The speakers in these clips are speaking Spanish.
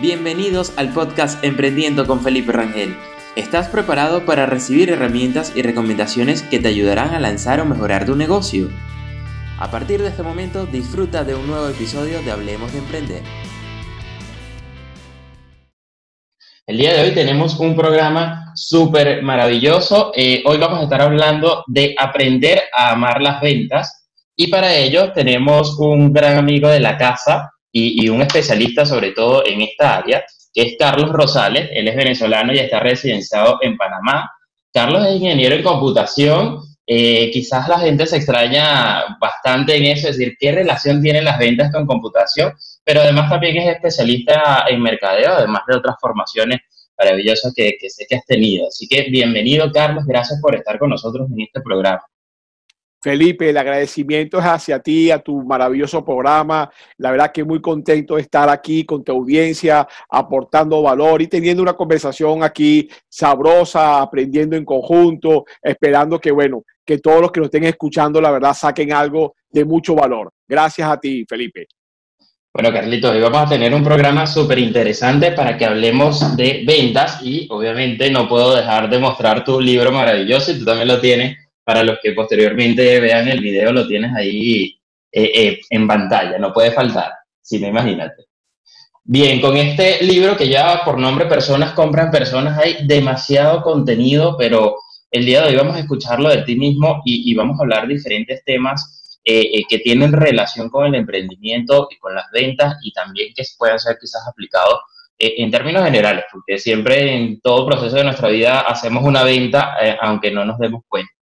Bienvenidos al podcast Emprendiendo con Felipe Rangel. ¿Estás preparado para recibir herramientas y recomendaciones que te ayudarán a lanzar o mejorar tu negocio? A partir de este momento disfruta de un nuevo episodio de Hablemos de Emprender. El día de hoy tenemos un programa súper maravilloso. Eh, hoy vamos a estar hablando de aprender a amar las ventas y para ello tenemos un gran amigo de la casa, y, un especialista sobre todo en esta área, es Carlos Rosales. Él es venezolano y está residenciado en Panamá. Carlos es ingeniero en computación. Eh, quizás la gente se extraña bastante en eso, es decir, qué relación tienen las ventas con computación, pero además también es especialista en mercadeo, además de otras formaciones maravillosas que, que sé que has tenido. Así que bienvenido, Carlos, gracias por estar con nosotros en este programa. Felipe, el agradecimiento es hacia ti, a tu maravilloso programa. La verdad que muy contento de estar aquí con tu audiencia, aportando valor y teniendo una conversación aquí sabrosa, aprendiendo en conjunto, esperando que, bueno, que todos los que nos estén escuchando, la verdad, saquen algo de mucho valor. Gracias a ti, Felipe. Bueno, Carlitos, hoy vamos a tener un programa súper interesante para que hablemos de ventas y obviamente no puedo dejar de mostrar tu libro maravilloso y tú también lo tienes para los que posteriormente vean el video, lo tienes ahí eh, eh, en pantalla, no puede faltar, si no imagínate. Bien, con este libro que ya por nombre Personas compran personas, hay demasiado contenido, pero el día de hoy vamos a escucharlo de ti mismo y, vamos a hablar diferentes temas eh, que tienen relación con el emprendimiento y con las ventas y también que puedan ser quizás aplicados en términos generales, porque siempre en todo proceso de nuestra vida hacemos una venta aunque no nos demos cuenta.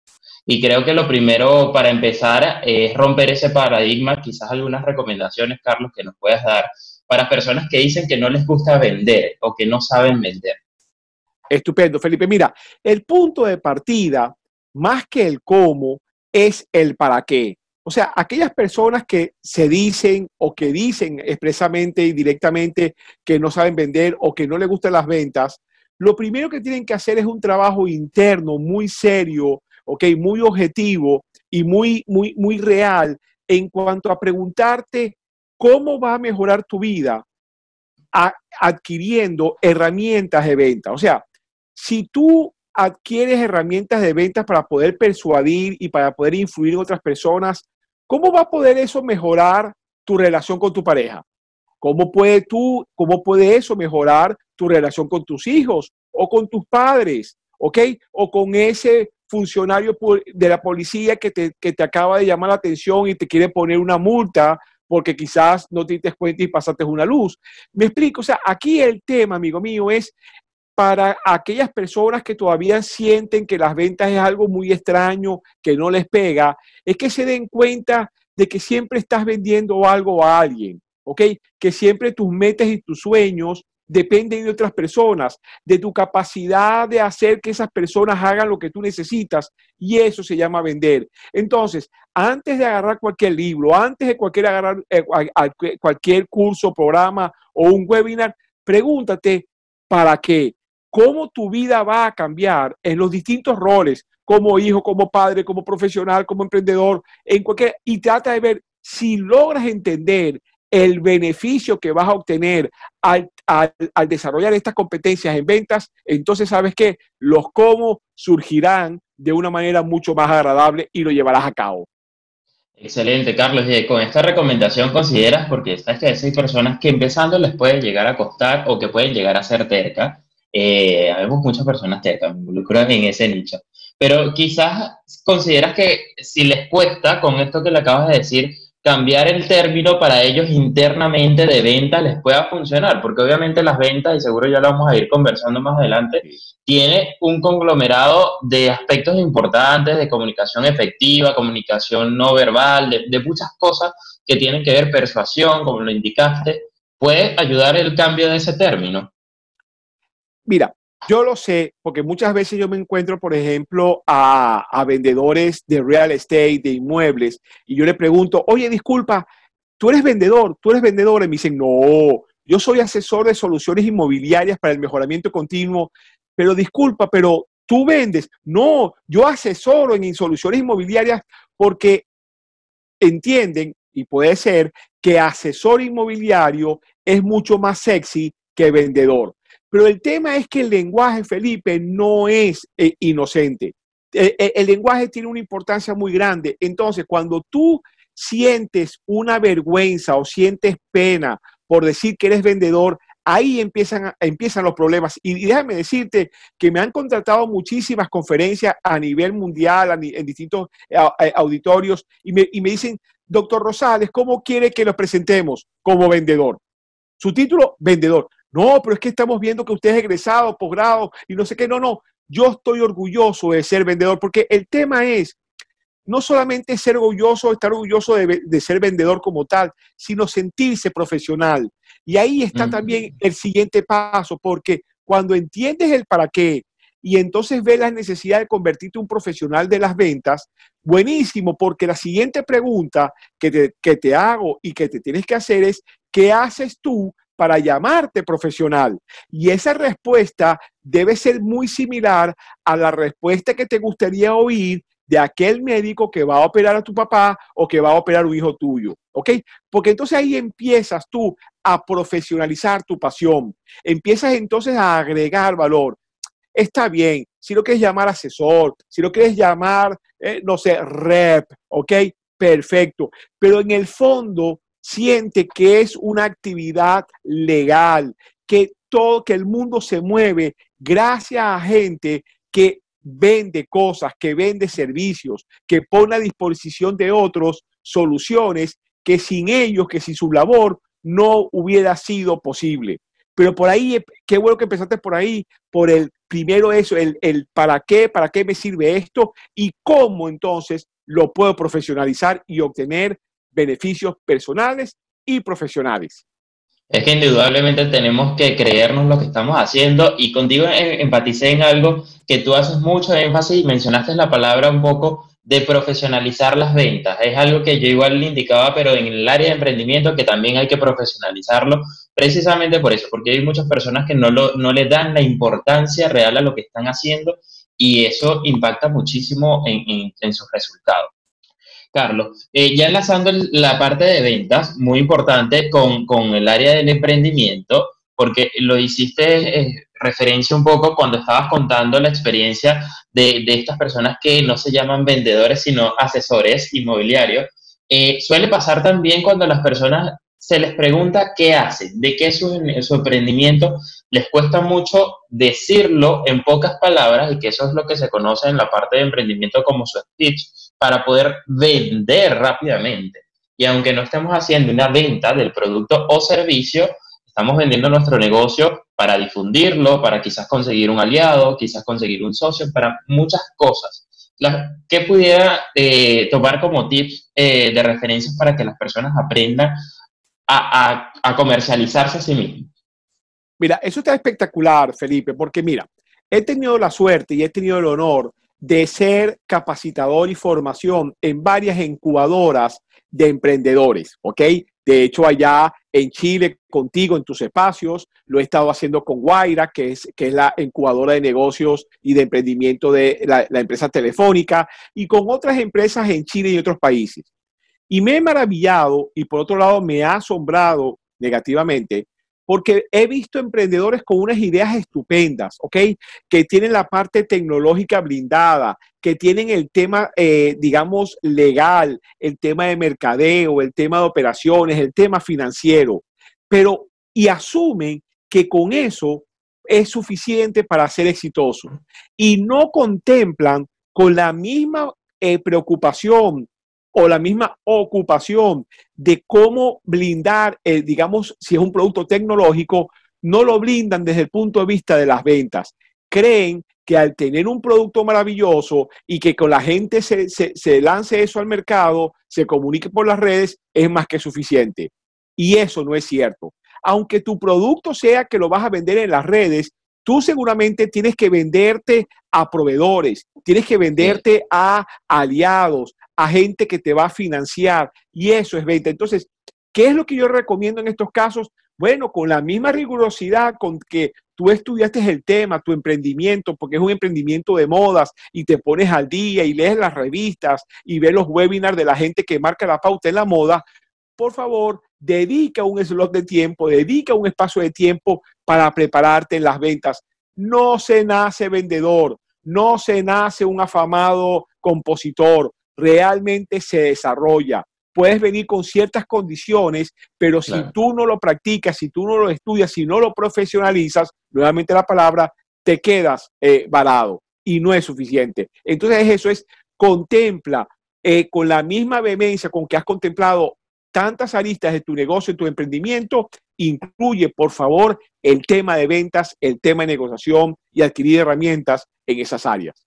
Y creo que lo primero para empezar es romper ese paradigma, quizás algunas recomendaciones, Carlos, que nos puedas dar para personas que dicen que no les gusta vender o que no saben vender. Estupendo, Felipe. Mira, el punto de partida, más que el cómo, es el para qué. O sea, aquellas personas que se dicen o que dicen expresamente y directamente que no saben vender o que no les gustan las ventas, lo primero que tienen que hacer es un trabajo interno muy serio ¿ok? Muy objetivo y muy, muy, muy real en cuanto a preguntarte cómo va a mejorar tu vida adquiriendo herramientas de venta. O sea, si tú adquieres herramientas de ventas para poder persuadir y para poder influir en otras personas, ¿cómo va a poder eso mejorar tu relación con tu pareja? ¿Cómo puede tú, cómo puede eso mejorar tu relación con tus hijos o con tus padres? ¿Ok? O con ese funcionario de la policía que te, que te acaba de llamar la atención y te quiere poner una multa porque quizás no te diste cuenta y pasaste una luz. Me explico, o sea, aquí el tema, amigo mío, es para aquellas personas que todavía sienten que las ventas es algo muy extraño, que no les pega, es que se den cuenta de que siempre estás vendiendo algo a alguien, ¿ok? Que siempre tus metas y tus sueños dependen de otras personas, de tu capacidad de hacer que esas personas hagan lo que tú necesitas y eso se llama vender. Entonces, antes de agarrar cualquier libro, antes de cualquier, agarrar, eh, cualquier curso, programa o un webinar, pregúntate para qué, cómo tu vida va a cambiar en los distintos roles, como hijo, como padre, como profesional, como emprendedor, en cualquier, y trata de ver si logras entender el beneficio que vas a obtener al, desarrollar estas competencias en ventas, entonces sabes que los cómo surgirán de una manera mucho más agradable y lo llevarás a cabo. Excelente, Carlos. Y con esta recomendación consideras, porque estas que hay personas que empezando les puede llegar a costar o que pueden llegar a ser terca. Eh, muchas personas tercas, me en ese nicho. Pero quizás consideras que si les cuesta, con esto que le acabas de decir, cambiar el término para ellos internamente de venta les pueda funcionar, porque obviamente las ventas, y seguro ya lo vamos a ir conversando más adelante, tiene un conglomerado de aspectos importantes, de comunicación efectiva, comunicación no verbal, de, de muchas cosas que tienen que ver persuasión, como lo indicaste. ¿Puede ayudar el cambio de ese término? Mira, yo lo sé porque muchas veces yo me encuentro, por ejemplo, a, vendedores de real estate, de inmuebles, y yo le pregunto, oye, disculpa, tú eres vendedor, tú eres vendedor, y me dicen, no, yo soy asesor de soluciones inmobiliarias para el mejoramiento continuo, pero disculpa, pero tú vendes. No, yo asesoro en soluciones inmobiliarias porque entienden, y puede ser, que asesor inmobiliario es mucho más sexy que vendedor. Pero el tema es que el lenguaje, Felipe, no es eh, inocente. Eh, eh, el, lenguaje tiene una importancia muy grande. Entonces, cuando tú sientes una vergüenza o sientes pena por decir que eres vendedor, ahí empiezan, los problemas. Y, déjame decirte que me han contratado muchísimas conferencias a nivel mundial, en distintos auditorios, y me, y me dicen, doctor Rosales, ¿cómo quiere que los presentemos como vendedor? Su título, vendedor. No, pero es que estamos viendo que usted es egresado, posgrado y no sé qué. No, no, yo estoy orgulloso de ser vendedor porque el tema es no solamente ser orgulloso, estar orgulloso de, ser vendedor como tal, sino sentirse profesional. Y ahí está también el siguiente paso, porque cuando entiendes el para qué y entonces ves la necesidad de convertirte en un profesional de las ventas, buenísimo, porque la siguiente pregunta que te, que te hago y que te tienes que hacer es, ¿qué haces tú para llamarte profesional? Y esa respuesta debe ser muy similar a la respuesta que te gustaría oír de aquel médico que va a operar a tu papá o que va a operar a un hijo tuyo, ¿ok? Porque entonces ahí empiezas tú a profesionalizar tu pasión, empiezas entonces a agregar valor. Está bien, si lo quieres llamar asesor, si lo quieres llamar, eh, no sé, rep, ¿ok? Perfecto. Pero en el fondo siente que es una actividad legal, que todo, que el mundo se mueve gracias a gente que vende cosas, que vende servicios, que pone a disposición de otros soluciones que sin ellos, que sin su labor, no hubiera sido posible. Pero por ahí, qué bueno que empezaste por ahí, por el primero eso, el, el para qué, para qué me sirve esto y cómo entonces lo puedo profesionalizar y obtener beneficios personales y profesionales. Es que indudablemente tenemos que creernos lo que estamos haciendo y contigo empaticé en algo que tú haces mucho énfasis y mencionaste la palabra un poco de profesionalizar las ventas. Es algo que yo igual le indicaba, pero en el área de emprendimiento que también hay que profesionalizarlo, precisamente por eso, porque hay muchas personas que no, lo, no le dan la importancia real a lo que están haciendo y eso impacta muchísimo en, en sus resultados. Carlos, eh, ya enlazando la parte de ventas, muy importante con, el área del emprendimiento, porque lo hiciste eh, referencia un poco cuando estabas contando la experiencia de, estas personas que no se llaman vendedores, sino asesores inmobiliarios. Eh, suele pasar también cuando las personas se les pregunta qué hacen, de qué es su, su, emprendimiento, les cuesta mucho decirlo en pocas palabras y que eso es lo que se conoce en la parte de emprendimiento como su speech para poder vender rápidamente. Y aunque no estemos haciendo una venta del producto o servicio, estamos vendiendo nuestro negocio para difundirlo, para quizás conseguir un aliado, quizás conseguir un socio, para muchas cosas. ¿Qué pudiera eh, tomar como tips eh, de referencias para que las personas aprendan a, a comercializarse a sí mismos? Mira, eso está espectacular, Felipe, porque mira, he tenido la suerte y he tenido el honor de ser capacitador y formación en varias incubadoras de emprendedores, ¿ok? De hecho, allá en Chile, contigo, en tus espacios, lo he estado haciendo con Guaira, que es, que es la incubadora de negocios y de emprendimiento de la, la empresa telefónica, y con otras empresas en Chile y otros países. Y me he maravillado y por otro lado me ha asombrado negativamente porque he visto emprendedores con unas ideas estupendas, ¿ok? Que tienen la parte tecnológica blindada, que tienen el tema, eh, digamos, legal, el tema de mercadeo, el tema de operaciones, el tema financiero, pero y asumen que con eso es suficiente para ser exitoso y no contemplan con la misma eh, preocupación o la misma ocupación de cómo blindar, eh, digamos, si es un producto tecnológico, no lo blindan desde el punto de vista de las ventas. Creen que al tener un producto maravilloso y que con la gente se, se lance eso al mercado, se comunique por las redes, es más que suficiente. Y eso no es cierto. Aunque tu producto sea que lo vas a vender en las redes, tú seguramente tienes que venderte a proveedores, tienes que venderte a aliados, a gente que te va a financiar y eso es venta. Entonces, ¿qué es lo que yo recomiendo en estos casos? Bueno, con la misma rigurosidad con que tú estudiaste el tema, tu emprendimiento, porque es un emprendimiento de modas y te pones al día y lees las revistas y ves los webinars de la gente que marca la pauta en la moda, por favor, dedica un slot de tiempo, dedica un espacio de tiempo para prepararte en las ventas. No se nace vendedor, no se nace un afamado compositor, realmente se desarrolla. Puedes venir con ciertas condiciones, pero si tú no lo practicas, si tú no lo estudias, si no lo profesionalizas, nuevamente la palabra, te quedas eh, varado y no es suficiente. Entonces eso es, contempla eh, con la misma vehemencia con que has contemplado tantas aristas de tu negocio, y tu emprendimiento, incluye, por favor, el tema de ventas, el tema de negociación y adquirir herramientas en esas áreas.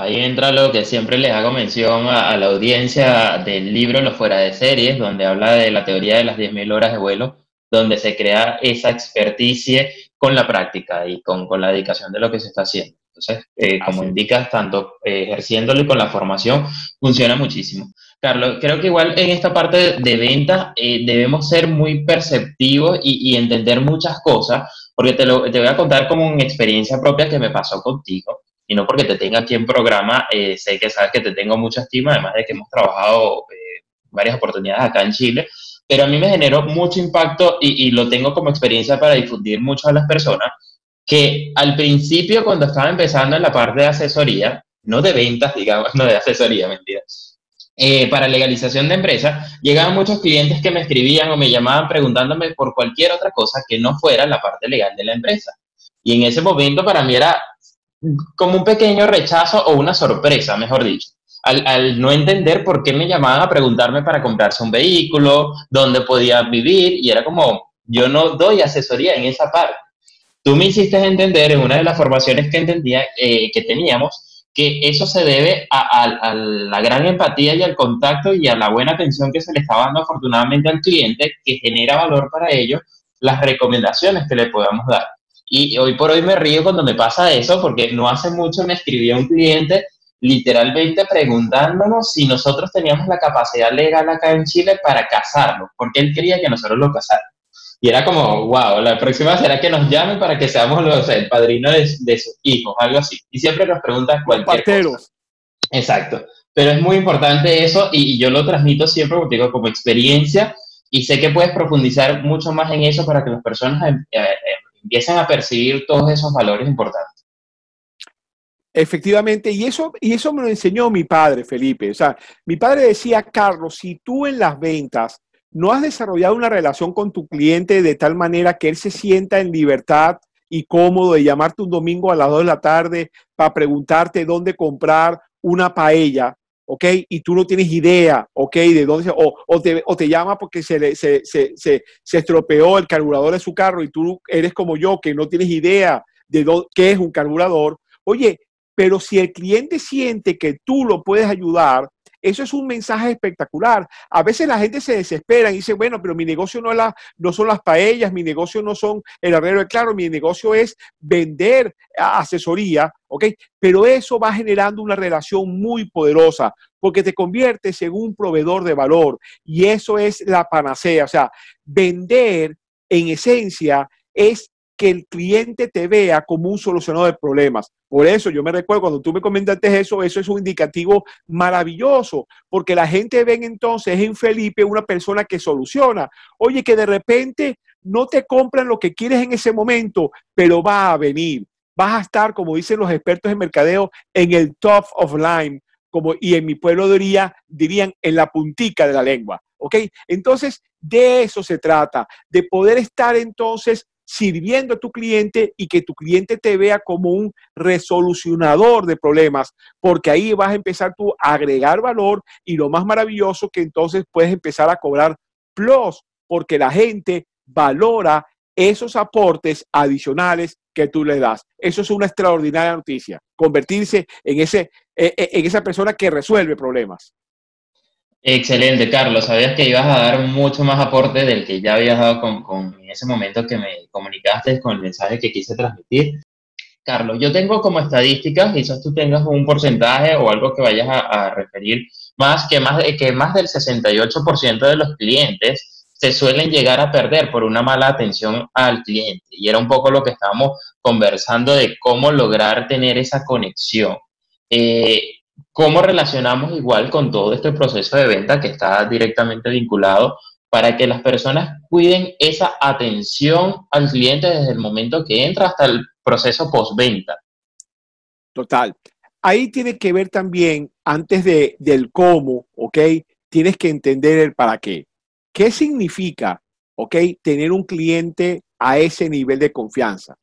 Ahí entra lo que siempre les hago mención a, la audiencia del libro Los Fuera de Series, donde habla de la teoría de las 10.000 horas de vuelo, donde se crea esa experticia con la práctica y con, con la dedicación de lo que se está haciendo. Entonces, eh, como indicas, tanto eh, ejerciéndolo y con la formación, funciona muchísimo. Carlos, creo que igual en esta parte de ventas eh, debemos ser muy perceptivos y, y, entender muchas cosas, porque te, lo, te voy a contar como una experiencia propia que me pasó contigo y no porque te tenga aquí en programa, eh, sé que sabes que te tengo mucha estima, además de que hemos trabajado eh, varias oportunidades acá en Chile, pero a mí me generó mucho impacto y, lo tengo como experiencia para difundir mucho a las personas, que al principio cuando estaba empezando en la parte de asesoría, no de ventas, digamos, no de asesoría, mentira, eh, para legalización de empresas, llegaban muchos clientes que me escribían o me llamaban preguntándome por cualquier otra cosa que no fuera la parte legal de la empresa. Y en ese momento para mí era como un pequeño rechazo o una sorpresa, mejor dicho, al, no entender por qué me llamaban a preguntarme para comprarse un vehículo, dónde podía vivir, y era como, yo no doy asesoría en esa parte. Tú me hiciste entender en una de las formaciones que entendía eh, que teníamos que eso se debe a, la gran empatía y al contacto y a la buena atención que se le está dando afortunadamente al cliente, que genera valor para ellos, las recomendaciones que le podamos dar. Y hoy por hoy me río cuando me pasa eso, porque no hace mucho me escribió un cliente literalmente preguntándonos si nosotros teníamos la capacidad legal acá en Chile para casarlo, porque él quería que nosotros lo casáramos. Y era como, wow, la próxima será que nos llamen para que seamos los, el padrino de, sus hijos, algo así. Y siempre nos preguntan cualquier cosa. Exacto. Pero es muy importante eso y, yo lo transmito siempre, como digo, como experiencia y sé que puedes profundizar mucho más en eso para que las personas eh, eh, empiezan a percibir todos esos valores importantes. Efectivamente, y eso, y eso me lo enseñó mi padre, Felipe. O sea, mi padre decía, Carlos, si tú en las ventas no has desarrollado una relación con tu cliente de tal manera que él se sienta en libertad y cómodo de llamarte un domingo a las 2 de la tarde para preguntarte dónde comprar una paella, ¿ok? Y tú no tienes idea, ¿ok? De dónde o, o, te, o te llama porque se, se, se, se, estropeó el carburador de su carro y tú eres como yo, que no tienes idea de qué es un carburador. Oye, pero si el cliente siente que tú lo puedes ayudar, eso es un mensaje espectacular. A veces la gente se desespera y dice, bueno, pero mi negocio no, la, no son las paellas, mi negocio no son el arreglo de claro, mi negocio es vender asesoría, ¿ok? Pero eso va generando una relación muy poderosa porque te conviertes en un proveedor de valor y eso es la panacea. O sea, vender en esencia es que el cliente te vea como un solucionador de problemas. Por eso yo me recuerdo cuando tú me comentaste eso, eso es un indicativo maravilloso, porque la gente ve entonces en Felipe una persona que soluciona. Oye, que de repente no te compran lo que quieres en ese momento, pero va a venir. Vas a estar, como dicen los expertos en mercadeo, en el top of line, como, y en mi pueblo diría, dirían en la puntica de la lengua. ¿Ok? Entonces, de eso se trata, de poder estar entonces sirviendo a tu cliente y que tu cliente te vea como un resolucionador de problemas, porque ahí vas a empezar tú a agregar valor y lo más maravilloso que entonces puedes empezar a cobrar plus, porque la gente valora esos aportes adicionales que tú le das. Eso es una extraordinaria noticia, convertirse en, ese, e, e, en esa persona que resuelve problemas. Excelente, Carlos. Sabías que ibas a dar mucho más aporte del que ya habías dado con, en ese momento que me comunicaste con el mensaje que quise transmitir. Carlos, yo tengo como estadísticas, quizás tú tengas un porcentaje o algo que vayas a, referir, más que más, que más del 68% de los clientes se suelen llegar a perder por una mala atención al cliente. Y era un poco lo que estábamos conversando de cómo lograr tener esa conexión. Eh, ¿Cómo relacionamos igual con todo este proceso de venta que está directamente vinculado para que las personas cuiden esa atención al cliente desde el momento que entra hasta el proceso postventa. Total. Ahí tiene que ver también, antes de, del cómo, ¿ok? Tienes que entender el para qué. ¿Qué significa, ¿ok? Tener un cliente a ese nivel de confianza.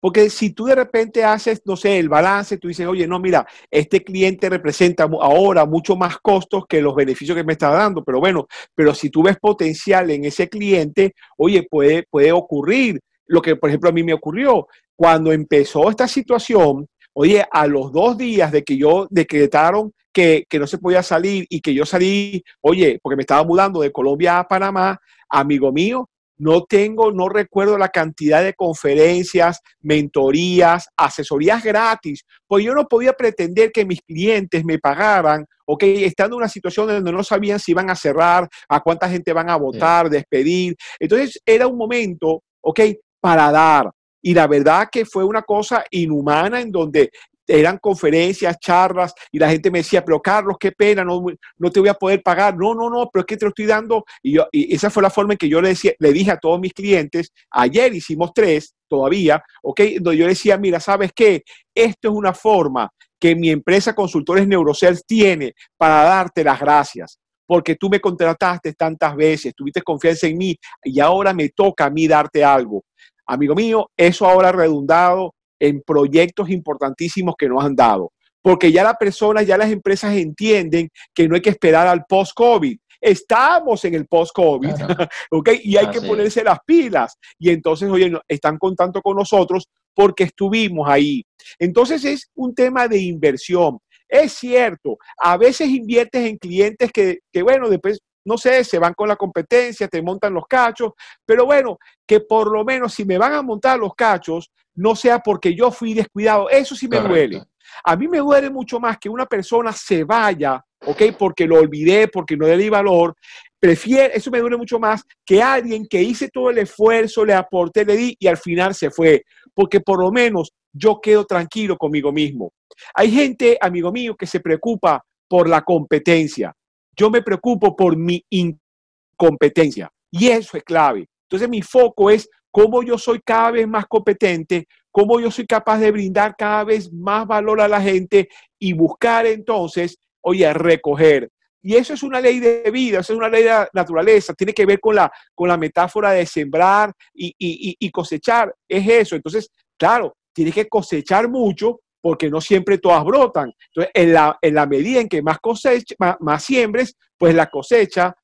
Porque si tú de repente haces, no sé, el balance, tú dices, oye, no, mira, este cliente representa ahora mucho más costos que los beneficios que me está dando, pero bueno, pero si tú ves potencial en ese cliente, oye, puede, puede ocurrir lo que, por ejemplo, a mí me ocurrió. Cuando empezó esta situación, oye, a los dos días de que yo decretaron que, que no se podía salir y que yo salí, oye, porque me estaba mudando de Colombia a Panamá, amigo mío, no tengo, no recuerdo la cantidad de conferencias, mentorías, asesorías gratis, pues yo no podía pretender que mis clientes me pagaran, ok, estando en una situación donde no sabían si iban a cerrar, a cuánta gente van a votar, despedir. Entonces era un momento, ok, para dar. Y la verdad que fue una cosa inhumana en donde eran conferencias, charlas, y la gente me decía, pero Carlos, qué pena, no, no te voy a poder pagar. No, no, no, pero es que te lo estoy dando. Y, yo, y esa fue la forma en que yo le, decía, le dije a todos mis clientes, ayer hicimos tres todavía, ¿ok? Donde yo decía, mira, ¿sabes qué? Esto es una forma que mi empresa Consultores Neurocell tiene para darte las gracias porque tú me contrataste tantas veces, tuviste confianza en mí y ahora me toca a mí darte algo. Amigo mío, eso ahora redundado en proyectos importantísimos que nos han dado. Porque ya las personas, ya las empresas entienden que no hay que esperar al post-COVID. Estamos en el post-COVID, ¿ok? Y hay que ponerse las pilas. Y entonces, oye, están contando con nosotros porque estuvimos ahí. Entonces es un tema de inversión. Es cierto, a veces inviertes en clientes que, que, bueno, después, no sé, se van con la competencia, te montan los cachos, pero bueno, que por lo menos si me van a montar los cachos, no sea porque yo fui descuidado. Eso sí me duele. A mí me duele mucho más que una persona se vaya, ¿ok? Porque lo olvidé, porque no le di valor. Prefiero, eso me duele mucho más que alguien que hice todo el esfuerzo, le aporté, le di y al final se fue. Porque por lo menos yo quedo tranquilo conmigo mismo. Hay gente, amigo mío, que se preocupa por la competencia. Yo me preocupo por mi incompetencia. Y eso es clave. Entonces mi foco es cómo yo soy cada vez más competente, cómo yo soy capaz de brindar cada vez más valor a la gente y buscar entonces, oye, recoger. Y eso es una ley de vida, eso es una ley de la naturaleza, tiene que ver con la, con la metáfora de sembrar y, cosechar, es eso. Entonces, claro, tienes que cosechar mucho porque no siempre todas brotan. Entonces, en la, en la medida en que más, cosecha, más, siembres, pues la cosecha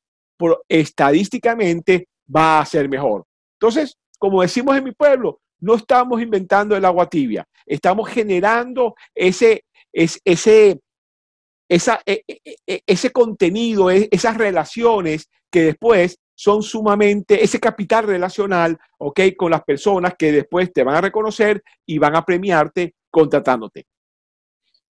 estadísticamente va a ser mejor. Entonces, como decimos en mi pueblo, no estamos inventando el agua tibia, estamos generando ese, ese, e, e, e, ese contenido, esas relaciones que después son sumamente, ese capital relacional, ¿ok? Con las personas que después te van a reconocer y van a premiarte contratándote.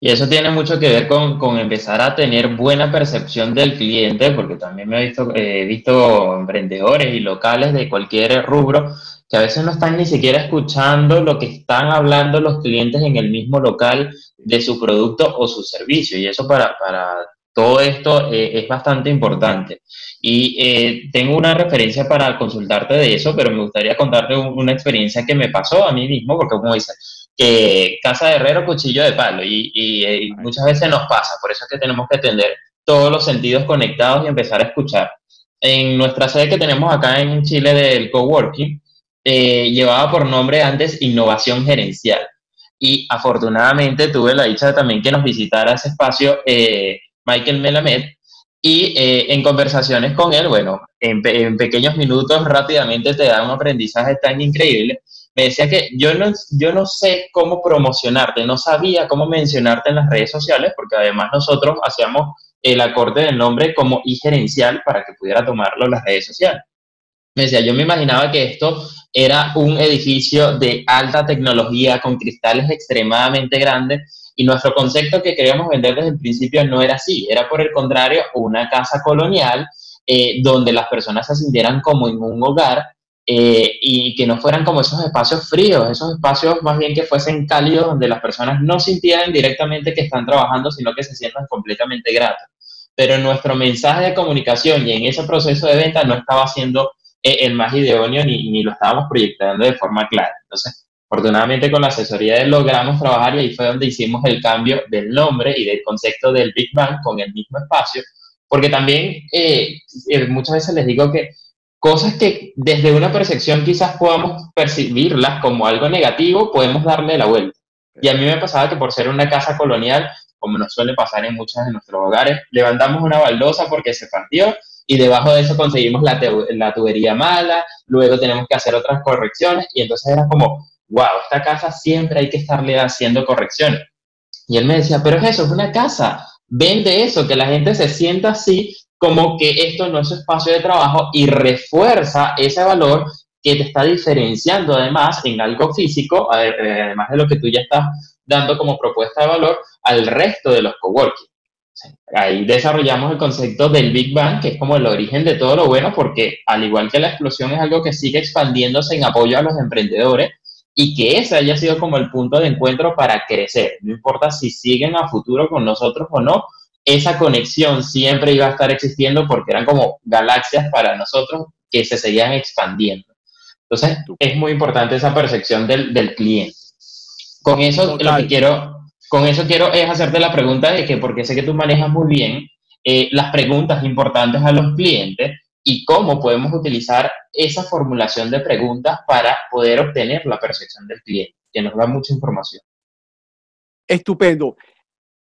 Y eso tiene mucho que ver con, empezar a tener buena percepción del cliente, porque también me he visto, he visto emprendedores y locales de cualquier rubro que a veces no están ni siquiera escuchando lo que están hablando los clientes en el mismo local de su producto o su servicio. Y eso para, para todo esto eh, es bastante importante. Y eh, tengo una referencia para consultarte de eso, pero me gustaría contarte una experiencia que me pasó a mí mismo, porque como dices, que casa de herrero, cuchillo de palo, y, y eh, muchas veces nos pasa, por eso es que tenemos que tener todos los sentidos conectados y empezar a escuchar. En nuestra sede que tenemos acá en Chile del coworking, eh, llevaba por nombre antes Innovación Gerencial. Y afortunadamente tuve la dicha también que nos visitara ese espacio eh, Michael Melamed. Y eh, en conversaciones con él, bueno, en, pequeños minutos rápidamente te da un aprendizaje tan increíble. Me decía que yo no, yo no sé cómo promocionarte, no sabía cómo mencionarte en las redes sociales, porque además nosotros hacíamos el acorde del nombre como y gerencial para que pudiera tomarlo las redes sociales. Me decía, yo me imaginaba que esto era un edificio de alta tecnología con cristales extremadamente grandes y nuestro concepto que queríamos vender desde el principio no era así, era por el contrario una casa colonial eh, donde las personas se sintieran como en un hogar eh, y que no fueran como esos espacios fríos, esos espacios más bien que fuesen cálidos donde las personas no sintieran directamente que están trabajando, sino que se sientan completamente gratos. pero nuestro mensaje de comunicación y en ese proceso de venta no estaba siendo el más idóneo ni, ni lo estábamos proyectando de forma clara. Entonces, afortunadamente con la asesoría logramos trabajar y ahí fue donde hicimos el cambio del nombre y del concepto del Big Bang con el mismo espacio, porque también eh, eh, muchas veces les digo que cosas que desde una percepción quizás podamos percibirlas como algo negativo, podemos darle la vuelta. Y a mí me pasaba que por ser una casa colonial, como nos suele pasar en muchos de nuestros hogares, levantamos una baldosa porque se partió y debajo de eso conseguimos la, tubería mala, luego tenemos que hacer otras correcciones y entonces era como, wow, esta casa siempre hay que estarle haciendo correcciones. Y él me decía, pero es eso, es una casa, vende eso, que la gente se sienta así como que esto no es su espacio de trabajo y refuerza ese valor que te está diferenciando además en algo físico, eh, además de lo que tú ya estás dando como propuesta de valor al resto de los coworking. Ahí desarrollamos el concepto del Big Bang, que es como el origen de todo lo bueno, porque al igual que la explosión es algo que sigue expandiéndose en apoyo a los emprendedores y que ese haya sido como el punto de encuentro para crecer. No importa si siguen a futuro con nosotros o no, esa conexión siempre iba a estar existiendo porque eran como galaxias para nosotros que se seguían expandiendo. Entonces, es muy importante esa percepción del, del cliente. Con eso, lo que quiero, con eso quiero es hacerte la pregunta de que, porque sé que tú manejas muy bien eh, las preguntas importantes a los clientes y cómo podemos utilizar esa formulación de preguntas para poder obtener la percepción del cliente, que nos da mucha información. Estupendo.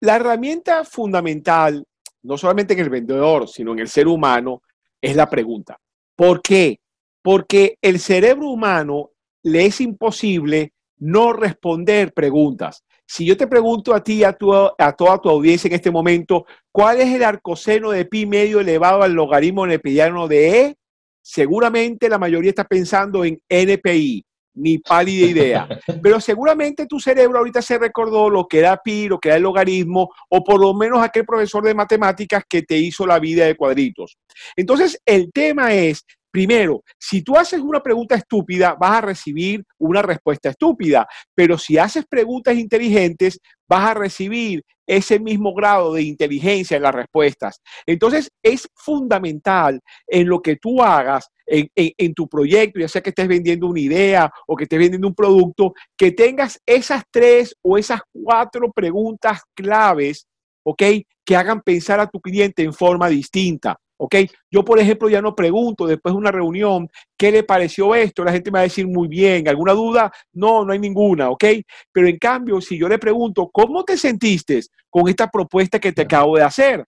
La herramienta fundamental, no solamente en el vendedor, sino en el ser humano, es la pregunta. ¿Por qué? Porque el cerebro humano le es imposible no responder preguntas. Si yo te pregunto a ti, a, a toda tu audiencia en este momento, ¿cuál es el arcoseno de pi medio elevado al logaritmo neperiano de E? Seguramente la mayoría está pensando en NPI, ni pálida idea. Pero seguramente tu cerebro ahorita se recordó lo que era pi, lo que era el logaritmo, o por lo menos aquel profesor de matemáticas que te hizo la vida de cuadritos. Entonces, el tema es Primero, si tú haces una pregunta estúpida, vas a recibir una respuesta estúpida, pero si haces preguntas inteligentes, vas a recibir ese mismo grado de inteligencia en las respuestas. Entonces, es fundamental en lo que tú hagas en, tu proyecto, ya sea que estés vendiendo una idea o que estés vendiendo un producto, que tengas esas tres o esas cuatro preguntas claves, ¿ok? Que hagan pensar a tu cliente en forma distinta. ¿Ok? Yo, por ejemplo, ya no pregunto después de una reunión, ¿qué le pareció esto? La gente me va a decir muy bien. ¿Alguna duda? No, no hay ninguna, ¿ok? Pero en cambio, si yo le pregunto, ¿cómo te sentiste con esta propuesta que te acabo de hacer?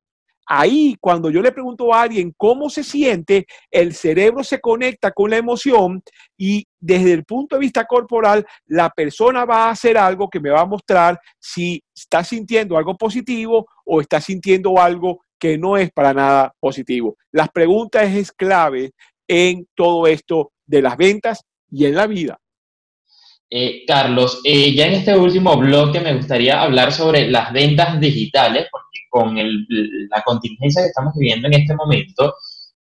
Ahí, cuando yo le pregunto a alguien cómo se siente, el cerebro se conecta con la emoción y desde el punto de vista corporal, la persona va a hacer algo que me va a mostrar si está sintiendo algo positivo o está sintiendo algo que no es para nada positivo. Las preguntas es clave en todo esto de las ventas y en la vida. Eh, Carlos, eh, ya en este último bloque me gustaría hablar sobre las ventas digitales, porque con la contingencia que estamos viviendo en este momento,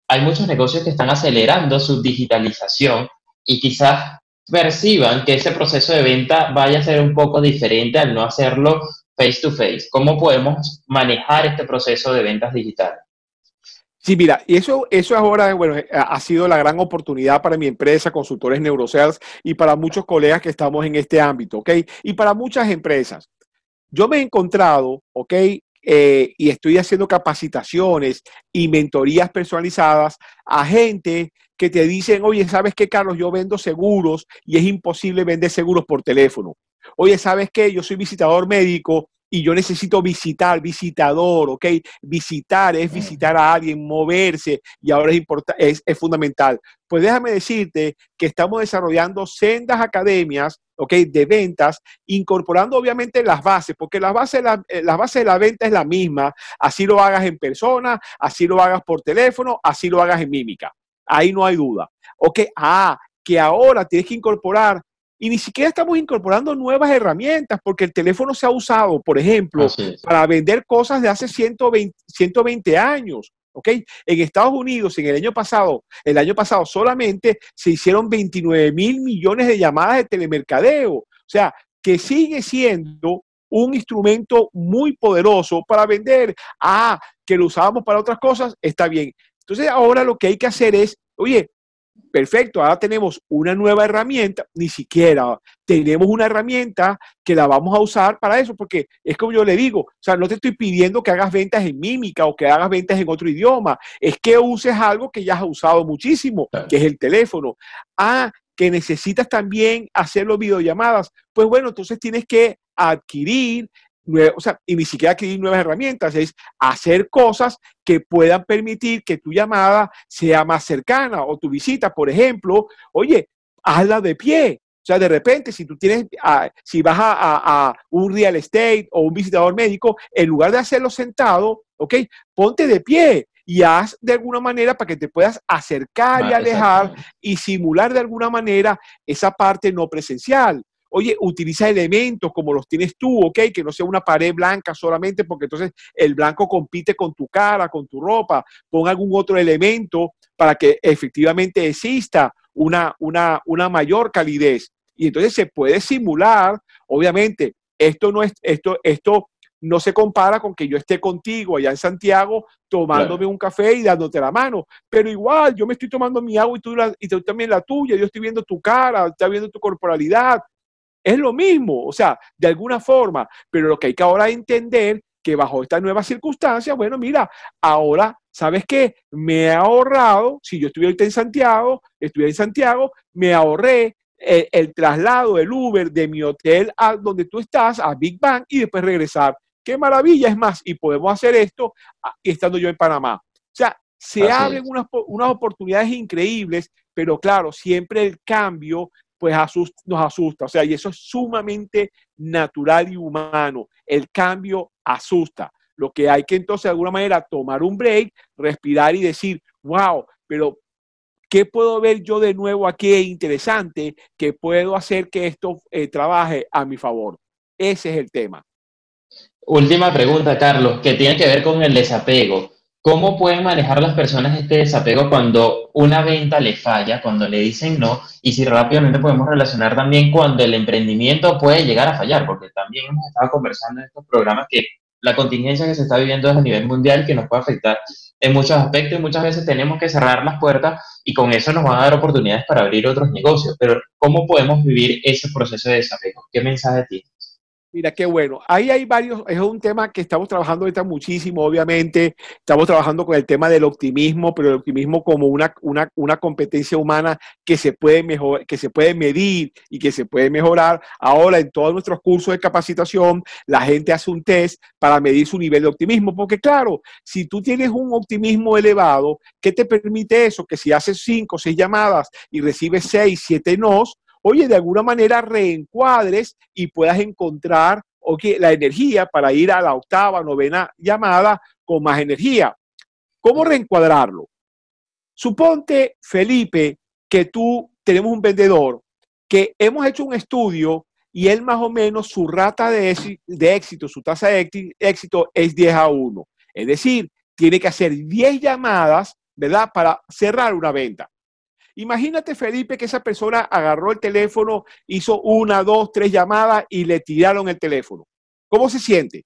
hay muchos negocios que están acelerando su digitalización y quizás perciban que ese proceso de venta vaya a ser un poco diferente al no hacerlo face to face. ¿Cómo podemos manejar este proceso de ventas digitales? Sí, mira, eso, eso ahora, bueno, eh, ha sido la gran oportunidad para mi empresa, consultores neurosales, y para muchos colegas que estamos en este ámbito, ¿ok? Y para muchas empresas. Yo me he encontrado, ¿ok? Eh, y estoy haciendo capacitaciones y mentorías personalizadas a gente que te dicen, oye, ¿sabes qué, Carlos? Yo vendo seguros y es imposible vender seguros por teléfono. Oye, ¿sabes qué? Yo soy visitador médico y yo necesito visitar, visitador, ¿ok? Visitar es visitar a alguien, moverse y ahora es, es, es fundamental. Pues déjame decirte que estamos desarrollando sendas academias, ¿ok? De ventas, incorporando obviamente las bases, porque la base la, eh, la base de la venta es la misma, así lo hagas en persona, así lo hagas por teléfono, así lo hagas en mímica. Ahí no hay duda. Ok, ah, que ahora tienes que incorporar y ni siquiera estamos incorporando nuevas herramientas porque el teléfono se ha usado, por ejemplo, para vender cosas de hace 120, 120 años. ¿ok? En Estados Unidos, en el año pasado, el año pasado solamente se hicieron 29 mil millones de llamadas de telemercadeo. O sea, que sigue siendo un instrumento muy poderoso para vender. Ah, que lo usábamos para otras cosas, está bien. Entonces ahora lo que hay que hacer es, oye, perfecto, ahora tenemos una nueva herramienta, ni siquiera tenemos una herramienta que la vamos a usar para eso, porque es como yo le digo, o sea, no te estoy pidiendo que hagas ventas en mímica o que hagas ventas en otro idioma, es que uses algo que ya has usado muchísimo, que es el teléfono. Ah, que necesitas también hacerlo videollamadas, pues bueno, entonces tienes que adquirir o sea, y ni siquiera adquirir nuevas herramientas, es hacer cosas que puedan permitir que tu llamada sea más cercana o tu visita, por ejemplo, oye, hazla de pie. O sea, de repente, si tú tienes, ah, si vas a, un real estate o un visitador médico, en lugar de hacerlo sentado, ¿ok? Ponte de pie y haz de alguna manera para que te puedas acercar y alejar y simular de alguna manera esa parte no presencial. Oye, utiliza elementos como los tienes tú, ¿ok? Que no sea una pared blanca solamente porque entonces el blanco compite con tu cara, con tu ropa. Pon algún otro elemento para que efectivamente exista una, una, una mayor calidez. Y entonces se puede simular, obviamente, esto no es, esto, esto no se compara con que yo esté contigo allá en Santiago tomándome un café y dándote la mano. Pero igual, yo me estoy tomando mi agua y tú, y tú también la tuya. Yo estoy viendo tu cara, estoy viendo tu corporalidad. Es lo mismo, o sea, de alguna forma, pero lo que hay que ahora entender que bajo estas nuevas circunstancias, bueno, mira, ahora, ¿sabes qué? Me he ahorrado, si yo estuviera en Santiago, estuviera en Santiago, me ahorré el, el, traslado, el Uber de mi hotel a donde tú estás, a Big Bang, y después regresar. ¡Qué maravilla! Es más, y podemos hacer esto ah, estando yo en Panamá. O sea, se abren unas, unas oportunidades increíbles, pero claro, siempre el cambio pues nos asusta. O sea, y eso es sumamente natural y humano. El cambio asusta. Lo que hay que entonces de alguna manera tomar un break, respirar y decir, wow, pero ¿qué puedo ver yo de nuevo aquí interesante que puedo hacer que esto eh, trabaje a mi favor? Ese es el tema. Última pregunta, Carlos, que tiene que ver con el desapego. ¿Cómo pueden manejar las personas este desapego cuando una venta le falla, cuando le dicen no? Y si rápidamente podemos relacionar también cuando el emprendimiento puede llegar a fallar, porque también hemos estado conversando en estos programas que la contingencia que se está viviendo es a nivel mundial que nos puede afectar en muchos aspectos y muchas veces tenemos que cerrar las puertas y con eso nos van a dar oportunidades para abrir otros negocios. Pero ¿cómo podemos vivir ese proceso de desapego? ¿Qué mensaje tienes? Mira, qué bueno. Ahí hay varios, es un tema que estamos trabajando ahorita muchísimo, obviamente. Estamos trabajando con el tema del optimismo, pero el optimismo como una, una, competencia humana que se, puede mejor, que se puede medir y que se puede mejorar. Ahora, en todos nuestros cursos de capacitación, la gente hace un test para medir su nivel de optimismo, porque claro, si tú tienes un optimismo elevado, ¿qué te permite eso? Que si haces cinco o seis llamadas y recibes seis, siete nos, oye, de alguna manera reencuadres y puedas encontrar la energía para ir a la octava, novena llamada con más energía. ¿Cómo reencuadrarlo? Suponte, Felipe, que tú tenemos un vendedor que hemos hecho un estudio y él más o menos su rata de, éxito, su tasa de éxito es 10 a 1. Es decir, tiene que hacer 10 llamadas, ¿verdad? Para cerrar una venta. Imagínate, Felipe, que esa persona agarró el teléfono, hizo una, dos, tres llamadas y le tiraron el teléfono. ¿Cómo se siente?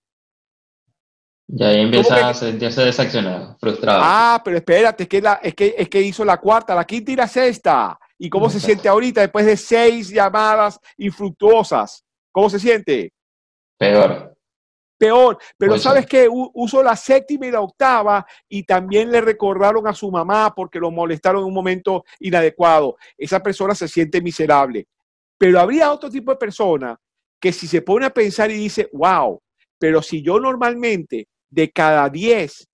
Ya ahí empieza a sentirse desaccionado, frustrado. Ah, pero espérate, es que, la, es, que, es que hizo la cuarta, la quinta y la sexta. ¿Y cómo se siente ahorita después de seis llamadas infructuosas? ¿Cómo se siente? Peor peor. Pero ¿sabes qué? Usó la séptima y la octava y también le recordaron a su mamá porque lo molestaron en un momento inadecuado. Esa persona se siente miserable. Pero habría otro tipo de persona que si se pone a pensar y dice, wow, pero si yo normalmente de cada 10,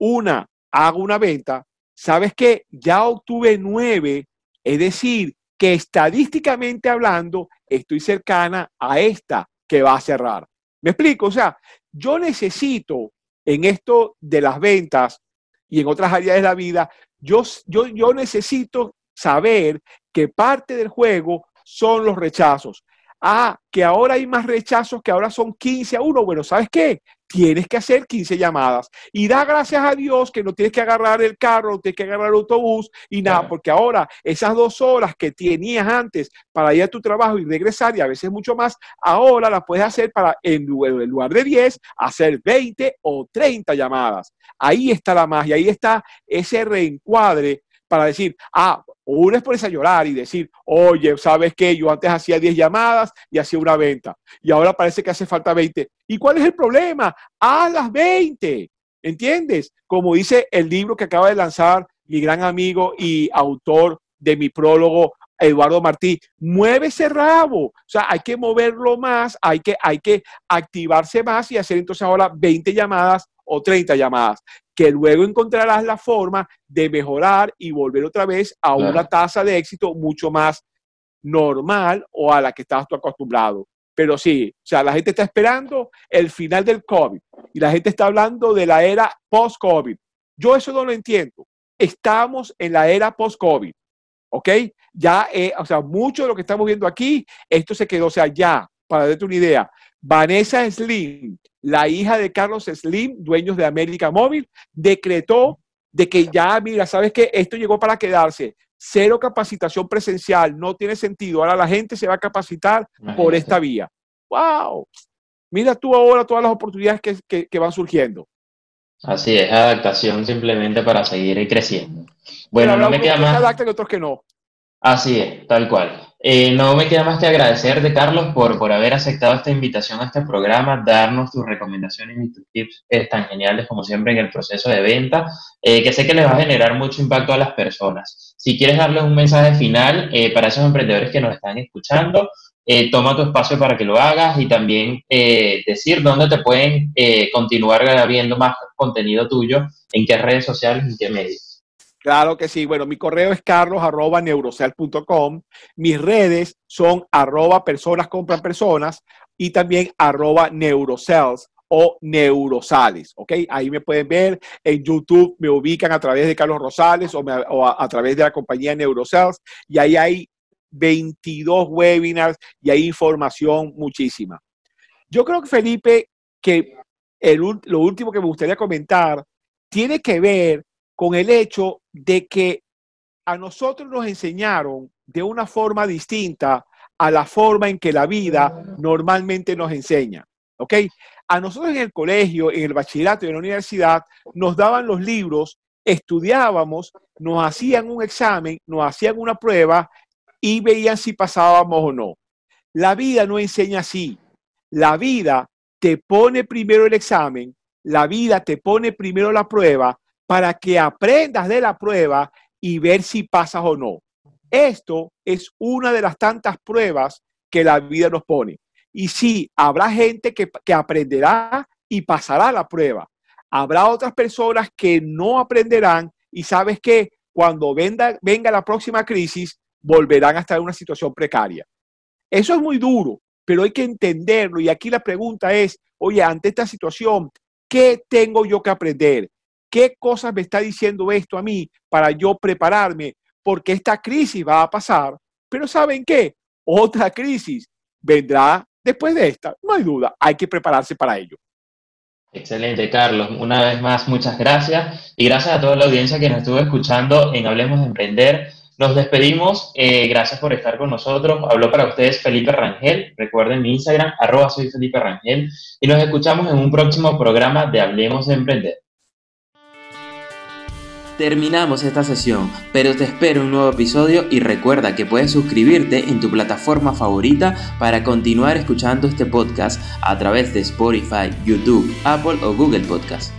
una hago una venta, ¿sabes qué? Ya obtuve nueve, es decir, que estadísticamente hablando estoy cercana a esta que va a cerrar. ¿Me explico? O sea, yo necesito en esto de las ventas y en otras áreas de la vida, yo, yo, yo necesito saber que parte del juego son los rechazos. Ah, que ahora hay más rechazos, que ahora son 15 a 1. Bueno, ¿sabes qué? Tienes que hacer 15 llamadas. Y da gracias a Dios que no tienes que agarrar el carro, no tienes que agarrar el autobús y nada, porque ahora esas dos horas que tenías antes para ir a tu trabajo y regresar, y a veces mucho más, ahora las puedes hacer para, en lugar de 10, hacer 20 o 30 llamadas. Ahí está la magia, ahí está ese reencuadre para decir, ah, uno es ponerse a llorar y decir, oye, ¿sabes qué? Yo antes hacía 10 llamadas y hacía una venta y ahora parece que hace falta 20. ¿Y cuál es el problema? Haz las 20, ¿entiendes? Como dice el libro que acaba de lanzar mi gran amigo y autor de mi prólogo, Eduardo Martí, mueve ese rabo. O sea, hay que moverlo más, hay que, hay que activarse más y hacer entonces ahora 20 llamadas o 30 llamadas que luego encontrarás la forma de mejorar y volver otra vez a una tasa de éxito mucho más normal o a la que estás tú acostumbrado. Pero sí, o sea, la gente está esperando el final del COVID y la gente está hablando de la era post-COVID. Yo eso no lo entiendo. Estamos en la era post-COVID. ¿Ok? Ya, eh, o sea, mucho de lo que estamos viendo aquí, esto se quedó, o sea, ya, para darte una idea, Vanessa Slim, la hija de Carlos Slim, dueños de América Móvil, decretó de que ya, mira, sabes que esto llegó para quedarse. Cero capacitación presencial, no tiene sentido. Ahora la gente se va a capacitar por esta vía. ¡Wow! Mira tú ahora todas las oportunidades que, van surgiendo. Así es, adaptación simplemente para seguir creciendo. Bueno, no me queda más. Que otros que no. Así es, tal cual. Eh, no me queda más que agradecerte, Carlos, por, por haber aceptado esta invitación a este programa, darnos tus recomendaciones y tus tips eh, tan geniales como siempre en el proceso de venta, eh, que sé que les va a generar mucho impacto a las personas. Si quieres darles un mensaje final para esos emprendedores que nos están escuchando, toma tu espacio para que lo hagas y también decir dónde te pueden continuar viendo más contenido tuyo, en qué redes sociales y en qué medios. Claro que sí. Bueno, mi correo es carlos Mis redes son arroba personas compran personas y también arroba neurocells o neurosales, ¿ok? Ahí me pueden ver, en YouTube me ubican a través de Carlos Rosales o, a, a, través de la compañía Neurocells y ahí hay 22 webinars y hay información muchísima. Yo creo que Felipe, que el, lo último que me gustaría comentar tiene que ver con el hecho de que a nosotros nos enseñaron de una forma distinta a la forma en que la vida normalmente nos enseña. ¿Ok? A nosotros en el colegio, en el bachillerato y en la universidad, nos daban los libros, estudiábamos, nos hacían un examen, nos hacían una prueba y veían si pasábamos o no. La vida no enseña así. La vida te pone primero el examen, la vida te pone primero la prueba para que aprendas de la prueba y ver si pasas o no. Esto es una de las tantas pruebas que la vida nos pone. Y sí, habrá gente que, aprenderá y pasará la prueba. Habrá otras personas que no aprenderán y sabes que cuando venga, venga la próxima crisis, volverán a estar en una situación precaria. Eso es muy duro, pero hay que entenderlo. Y aquí la pregunta es, oye, ante esta situación, ¿qué tengo yo que aprender? ¿Qué cosas me está diciendo esto a mí para yo prepararme? Porque esta crisis va a pasar, pero ¿saben qué? Otra crisis vendrá después de esta. No hay duda, hay que prepararse para ello. Excelente, Carlos. Una vez más, muchas gracias. Y gracias a toda la audiencia que nos estuvo escuchando en Hablemos de Emprender. Nos despedimos. Eh, gracias por estar con nosotros. Habló para ustedes Felipe Rangel. Recuerden mi Instagram, arroba soy Felipe Rangel. Y nos escuchamos en un próximo programa de Hablemos de Emprender. Terminamos esta sesión, pero te espero un nuevo episodio y recuerda que puedes suscribirte en tu plataforma favorita para continuar escuchando este podcast a través de Spotify, YouTube, Apple o Google Podcast.